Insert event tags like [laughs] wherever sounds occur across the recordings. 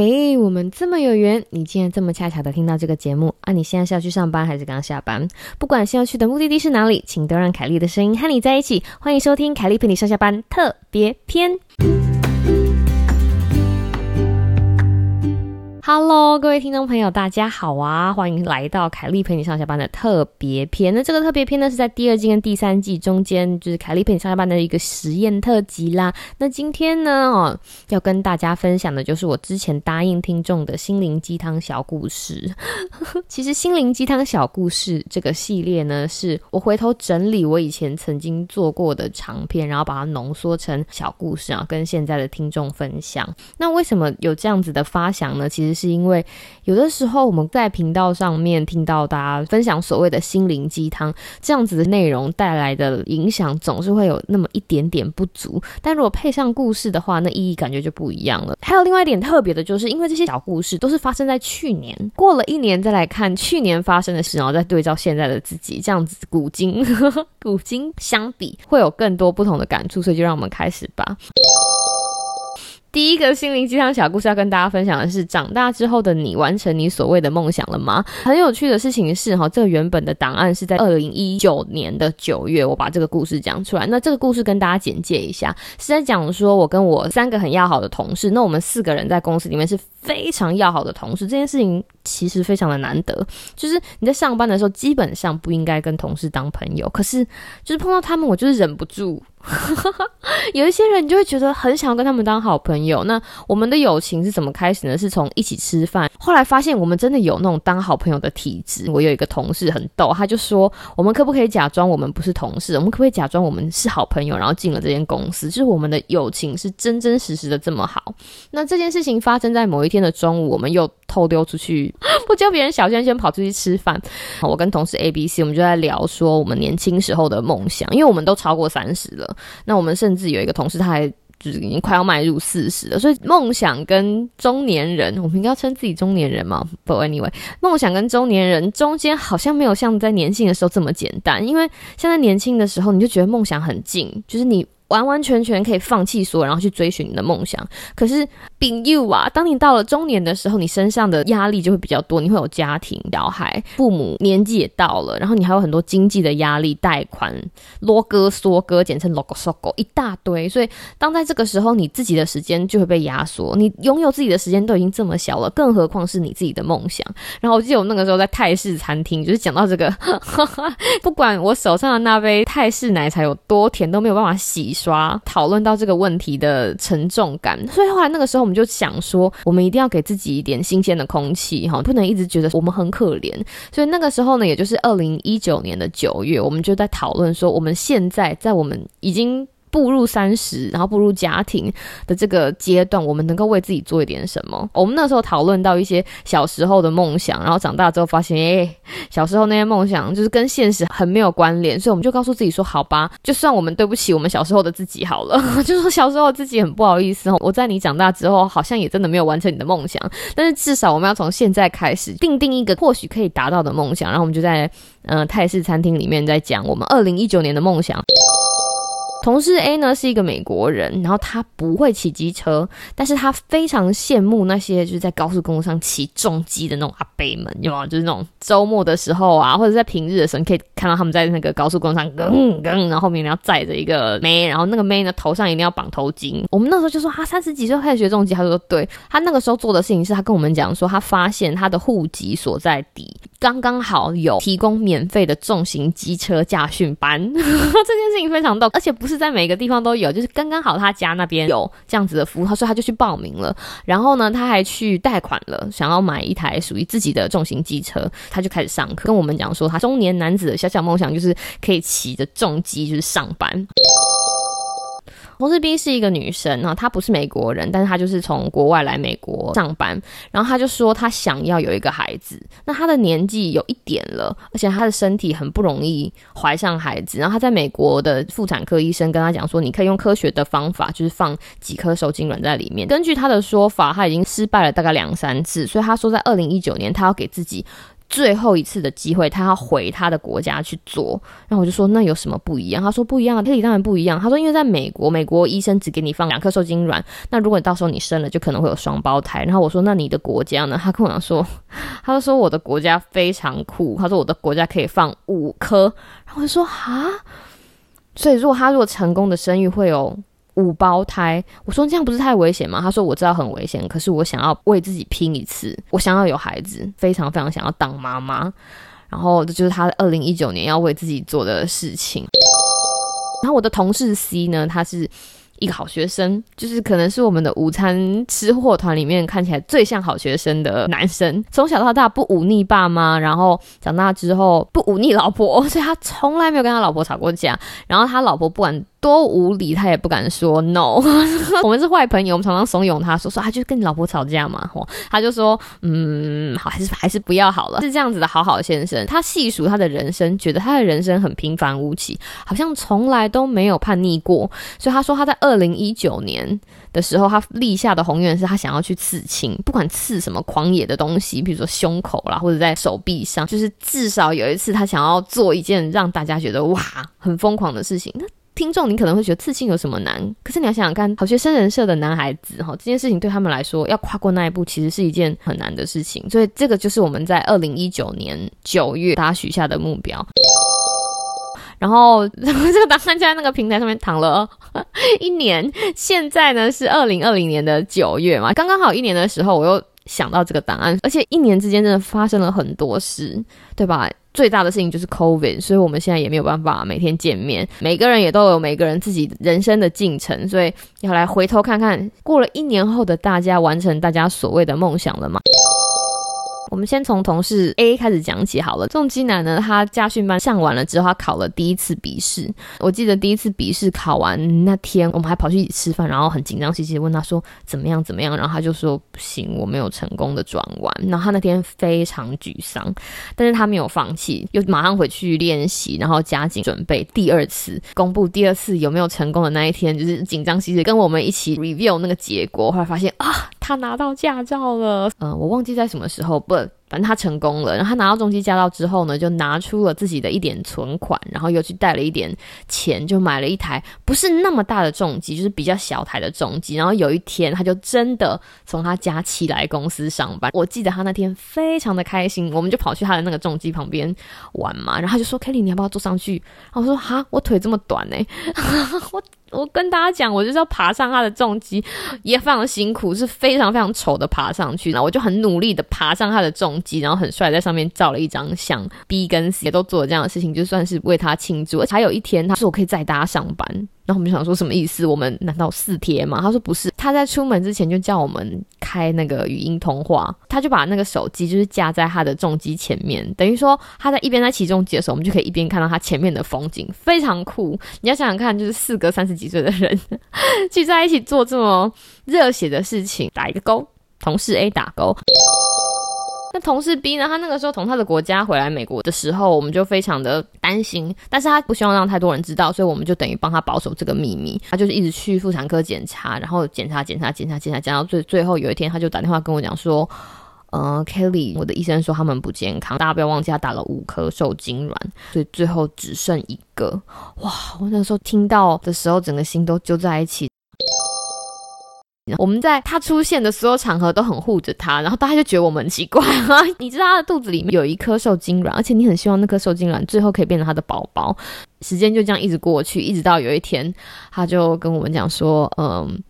嘿，我们这么有缘，你竟然这么恰巧的听到这个节目啊！你现在是要去上班还是刚下班？不管是要去的目的地是哪里，请都让凯莉的声音和你在一起。欢迎收听凯莉陪你上下班特别篇。Hello，各位听众朋友，大家好啊！欢迎来到凯莉陪你上下班的特别篇。那这个特别篇呢，是在第二季跟第三季中间，就是凯莉陪你上下班的一个实验特辑啦。那今天呢，哦，要跟大家分享的就是我之前答应听众的心灵鸡汤小故事。[laughs] 其实心灵鸡汤小故事这个系列呢，是我回头整理我以前曾经做过的长篇，然后把它浓缩成小故事啊，跟现在的听众分享。那为什么有这样子的发想呢？其实是因为有的时候我们在频道上面听到大家分享所谓的心灵鸡汤这样子的内容带来的影响，总是会有那么一点点不足。但如果配上故事的话，那意义感觉就不一样了。还有另外一点特别的，就是因为这些小故事都是发生在去年，过了一年再来看去年发生的事，然后再对照现在的自己，这样子古今 [laughs] 古今相比，会有更多不同的感触。所以就让我们开始吧。第一个心灵鸡汤小故事要跟大家分享的是：长大之后的你完成你所谓的梦想了吗？很有趣的事情是，哈，这个原本的档案是在二零一九年的九月，我把这个故事讲出来。那这个故事跟大家简介一下，是在讲说我跟我三个很要好的同事，那我们四个人在公司里面是非常要好的同事。这件事情其实非常的难得，就是你在上班的时候基本上不应该跟同事当朋友，可是就是碰到他们，我就是忍不住。[laughs] 有一些人，你就会觉得很想要跟他们当好朋友。那我们的友情是怎么开始呢？是从一起吃饭，后来发现我们真的有那种当好朋友的体质。我有一个同事很逗，他就说：“我们可不可以假装我们不是同事？我们可不可以假装我们是好朋友？然后进了这间公司，就是我们的友情是真真实实的这么好。”那这件事情发生在某一天的中午，我们又偷溜出去，[laughs] 不教别人小圈圈跑出去吃饭。我跟同事 A、B、C，我们就在聊说我们年轻时候的梦想，因为我们都超过三十了。那我们甚至有一个同事，他还就是已经快要迈入四十了，所以梦想跟中年人，我们应该称自己中年人嘛？不，anyway，梦想跟中年人中间好像没有像在年轻的时候这么简单，因为现在年轻的时候你就觉得梦想很近，就是你。完完全全可以放弃所有，然后去追寻你的梦想。可是，Be you 啊，当你到了中年的时候，你身上的压力就会比较多，你会有家庭、小孩、父母年纪也到了，然后你还有很多经济的压力、贷款、啰哥嗦哥，简称 logo sogo 一大堆。所以，当在这个时候，你自己的时间就会被压缩。你拥有自己的时间都已经这么小了，更何况是你自己的梦想。然后，我记得我那个时候在泰式餐厅，就是讲到这个，[laughs] 不管我手上的那杯泰式奶茶有多甜，都没有办法洗。刷讨论到这个问题的沉重感，所以后来那个时候我们就想说，我们一定要给自己一点新鲜的空气哈，不能一直觉得我们很可怜。所以那个时候呢，也就是二零一九年的九月，我们就在讨论说，我们现在在我们已经。步入三十，然后步入家庭的这个阶段，我们能够为自己做一点什么？我们那时候讨论到一些小时候的梦想，然后长大之后发现，哎，小时候那些梦想就是跟现实很没有关联，所以我们就告诉自己说，好吧，就算我们对不起我们小时候的自己好了，[laughs] 就说小时候自己很不好意思哦，我在你长大之后好像也真的没有完成你的梦想，但是至少我们要从现在开始定定一个或许可以达到的梦想，然后我们就在嗯泰式餐厅里面在讲我们二零一九年的梦想。同事 A 呢是一个美国人，然后他不会骑机车，但是他非常羡慕那些就是在高速公路上骑重机的那种阿伯们，有吗？就是那种周末的时候啊，或者在平日的时候，你可以看到他们在那个高速公路上跟跟，然后后面要载着一个妹，然后那个妹呢头上一定要绑头巾。我们那时候就说他三十几岁开始学重机，他说对他那个时候做的事情是他跟我们讲说，他发现他的户籍所在地刚刚好有提供免费的重型机车驾训班，[laughs] 这件事情非常逗，而且不。是在每个地方都有，就是刚刚好他家那边有。这样子的服务，他说他就去报名了，然后呢，他还去贷款了，想要买一台属于自己的重型机车，他就开始上课，跟我们讲说他中年男子的小小梦想就是可以骑着重机就是上班。同事 B 是一个女生啊，她不是美国人，但是她就是从国外来美国上班。然后她就说她想要有一个孩子，那她的年纪有一点了，而且她的身体很不容易怀上孩子。然后她在美国的妇产科医生跟她讲说，你可以用科学的方法，就是放几颗受精卵在里面。根据她的说法，她已经失败了大概两三次，所以她说在二零一九年，她要给自己。最后一次的机会，他要回他的国家去做。然后我就说，那有什么不一样？他说不一样啊，这里当然不一样。他说，因为在美国，美国医生只给你放两颗受精卵，那如果你到时候你生了，就可能会有双胞胎。然后我说，那你的国家呢？他跟我讲说，他就说我的国家非常酷。他说我的国家可以放五颗。然后我就说啊，所以如果他如果成功的生育会有。五胞胎，我说这样不是太危险吗？他说我知道很危险，可是我想要为自己拼一次，我想要有孩子，非常非常想要当妈妈，然后这就是他二零一九年要为自己做的事情。然后我的同事 C 呢，他是。一个好学生，就是可能是我们的午餐吃货团里面看起来最像好学生的男生。从小到大不忤逆爸妈，然后长大之后不忤逆老婆，[laughs] 所以他从来没有跟他老婆吵过架。然后他老婆不管多无理，他也不敢说 no。[laughs] 我们是坏朋友，我们常常怂恿他说说，他就跟你老婆吵架嘛。吼，他就说嗯，好，还是还是不要好了。是这样子的好好先生。他细数他的人生，觉得他的人生很平凡无奇，好像从来都没有叛逆过。所以他说他在二。二零一九年的时候，他立下的宏愿是他想要去刺青，不管刺什么狂野的东西，比如说胸口啦，或者在手臂上，就是至少有一次他想要做一件让大家觉得哇很疯狂的事情。听众你可能会觉得刺青有什么难？可是你要想想看，好学生人设的男孩子哈，这件事情对他们来说要跨过那一步，其实是一件很难的事情。所以这个就是我们在二零一九年九月大家许下的目标。然后这个档案就在那个平台上面躺了 [laughs] 一年，现在呢是二零二零年的九月嘛，刚刚好一年的时候，我又想到这个档案，而且一年之间真的发生了很多事，对吧？最大的事情就是 COVID，所以我们现在也没有办法每天见面，每个人也都有每个人自己人生的进程，所以要来回头看看，过了一年后的大家完成大家所谓的梦想了吗？我们先从同事 A 开始讲起好了。重机男呢，他家训班上完了之后，他考了第一次笔试。我记得第一次笔试考完那天，我们还跑去一起吃饭，然后很紧张兮兮的问他说怎么样怎么样，然后他就说不行，我没有成功的转弯。然后他那天非常沮丧，但是他没有放弃，又马上回去练习，然后加紧准备第二次公布第二次有没有成功的那一天，就是紧张兮兮跟我们一起 review 那个结果，后来发现啊，他拿到驾照了。嗯，我忘记在什么时候不。反正他成功了，然后他拿到重机驾照之后呢，就拿出了自己的一点存款，然后又去贷了一点钱，就买了一台不是那么大的重机，就是比较小台的重机。然后有一天，他就真的从他家起来公司上班。我记得他那天非常的开心，我们就跑去他的那个重机旁边玩嘛，然后他就说：“Kelly，你要不要坐上去？”然后我说：“哈，我腿这么短呢。[laughs] ”我。我跟大家讲，我就是要爬上他的重机，也非常辛苦，是非常非常丑的爬上去。然后我就很努力的爬上他的重机，然后很帅在上面照了一张相。B 跟 C 都做了这样的事情，就算是为他庆祝。而且还有一天，他说我可以载大家上班。然后我们就想说什么意思？我们难道四贴吗？他说不是，他在出门之前就叫我们开那个语音通话，他就把那个手机就是架在他的重机前面，等于说他在一边在起重机的时候，我们就可以一边看到他前面的风景，非常酷。你要想想看，就是四个三十几岁的人 [laughs] 聚在一起做这么热血的事情，打一个勾，同事 A 打勾。那同事 B 呢？他那个时候从他的国家回来美国的时候，我们就非常的担心，但是他不希望让太多人知道，所以我们就等于帮他保守这个秘密。他就是一直去妇产科检查，然后检查检查检查检查，讲到最最后有一天，他就打电话跟我讲说：“呃，Kelly，我的医生说他们不健康，大家不要忘记他打了五颗受精卵，所以最后只剩一个。”哇！我那时候听到的时候，整个心都揪在一起。我们在他出现的所有场合都很护着他，然后大家就觉得我们很奇怪啊！[laughs] 你知道他的肚子里面有一颗受精卵，而且你很希望那颗受精卵最后可以变成他的宝宝。时间就这样一直过去，一直到有一天，他就跟我们讲说：“嗯，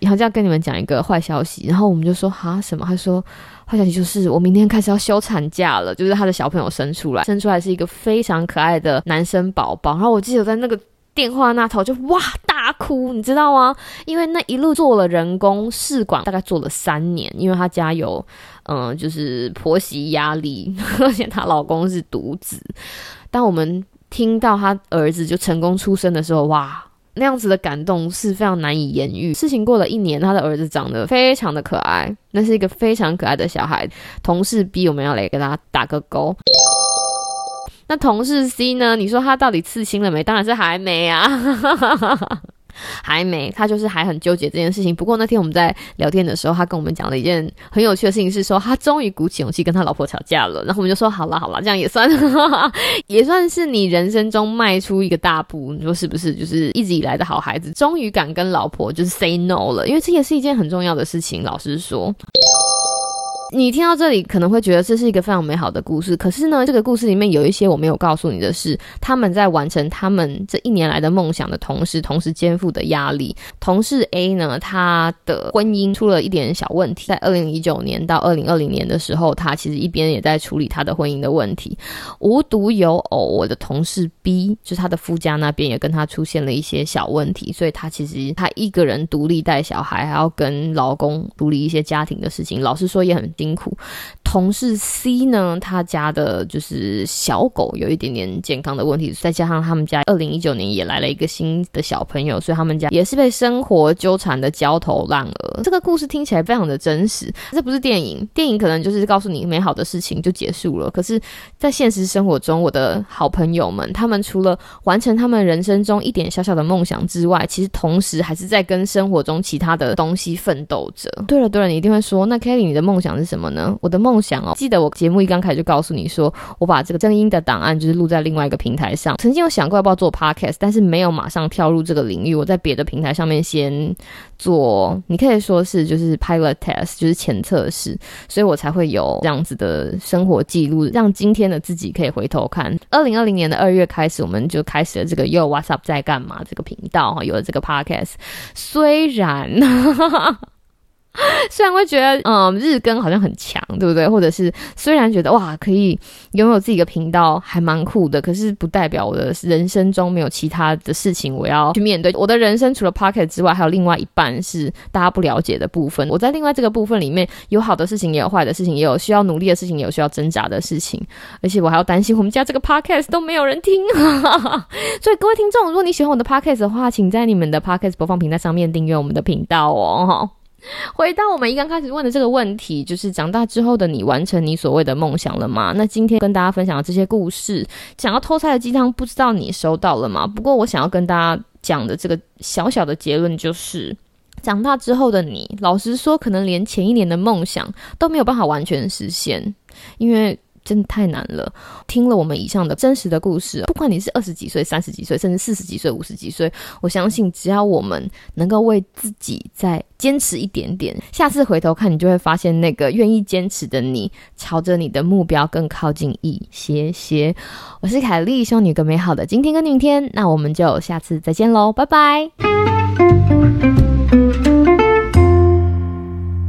然后就要跟你们讲一个坏消息。”然后我们就说：“哈什么？”他说：“坏消息就是我明天开始要休产假了，就是他的小朋友生出来，生出来是一个非常可爱的男生宝宝。”然后我记得在那个。电话那头就哇大哭，你知道吗？因为那一路做了人工试管，大概做了三年。因为她家有嗯，就是婆媳压力，[laughs] 而且她老公是独子。当我们听到她儿子就成功出生的时候，哇，那样子的感动是非常难以言喻。事情过了一年，她的儿子长得非常的可爱，那是一个非常可爱的小孩。同事逼我们要来给他打个勾。[laughs] 那同事 C 呢？你说他到底刺青了没？当然是还没啊。还没，他就是还很纠结这件事情。不过那天我们在聊天的时候，他跟我们讲了一件很有趣的事情，是说他终于鼓起勇气跟他老婆吵架了。然后我们就说好了好了，这样也算 [laughs] 也算是你人生中迈出一个大步。你说是不是？就是一直以来的好孩子，终于敢跟老婆就是 say no 了，因为这也是一件很重要的事情。老实说。你听到这里可能会觉得这是一个非常美好的故事，可是呢，这个故事里面有一些我没有告诉你的是，他们在完成他们这一年来的梦想的同时，同时肩负的压力。同事 A 呢，他的婚姻出了一点小问题，在二零一九年到二零二零年的时候，他其实一边也在处理他的婚姻的问题。无独有偶，我的同事 B 就是他的夫家那边也跟他出现了一些小问题，所以他其实他一个人独立带小孩，还要跟老公处理一些家庭的事情。老实说，也很。辛苦，同事 C 呢，他家的就是小狗有一点点健康的问题，再加上他们家二零一九年也来了一个新的小朋友，所以他们家也是被生活纠缠的焦头烂额。这个故事听起来非常的真实，这不是电影，电影可能就是告诉你美好的事情就结束了。可是，在现实生活中，我的好朋友们，他们除了完成他们人生中一点小小的梦想之外，其实同时还是在跟生活中其他的东西奋斗着。对了对了，你一定会说，那 Kelly，你的梦想是？什么呢？我的梦想哦，记得我节目一刚开始就告诉你说，我把这个声音的档案就是录在另外一个平台上。曾经有想过要不要做 podcast，但是没有马上跳入这个领域。我在别的平台上面先做，你可以说是就是 pilot test，就是前测试，所以我才会有这样子的生活记录，让今天的自己可以回头看。二零二零年的二月开始，我们就开始了这个 Yo What's Up 在干嘛这个频道哈，有了这个 podcast，虽然。[laughs] [laughs] 虽然会觉得，嗯，日更好像很强，对不对？或者是虽然觉得哇，可以拥有自己的频道还蛮酷的，可是不代表我的人生中没有其他的事情我要去面对。我的人生除了 Pocket 之外，还有另外一半是大家不了解的部分。我在另外这个部分里面有好的事情，也有坏的事情，也有需要努力的事情，也有需要挣扎的事情。而且我还要担心我们家这个 Podcast 都没有人听。[laughs] 所以各位听众，如果你喜欢我的 Podcast 的话，请在你们的 Podcast 播放平台上面订阅我们的频道哦。[laughs] 回到我们一刚开始问的这个问题，就是长大之后的你完成你所谓的梦想了吗？那今天跟大家分享的这些故事，想要偷菜的鸡汤，不知道你收到了吗？不过我想要跟大家讲的这个小小的结论就是，长大之后的你，老实说，可能连前一年的梦想都没有办法完全实现，因为。真的太难了。听了我们以上的真实的故事，不管你是二十几岁、三十几岁，甚至四十几岁、五十几岁，我相信只要我们能够为自己再坚持一点点，下次回头看你就会发现，那个愿意坚持的你，朝着你的目标更靠近一些些。我是凯莉，希望你有个美好的今天跟明天。那我们就下次再见喽，拜拜。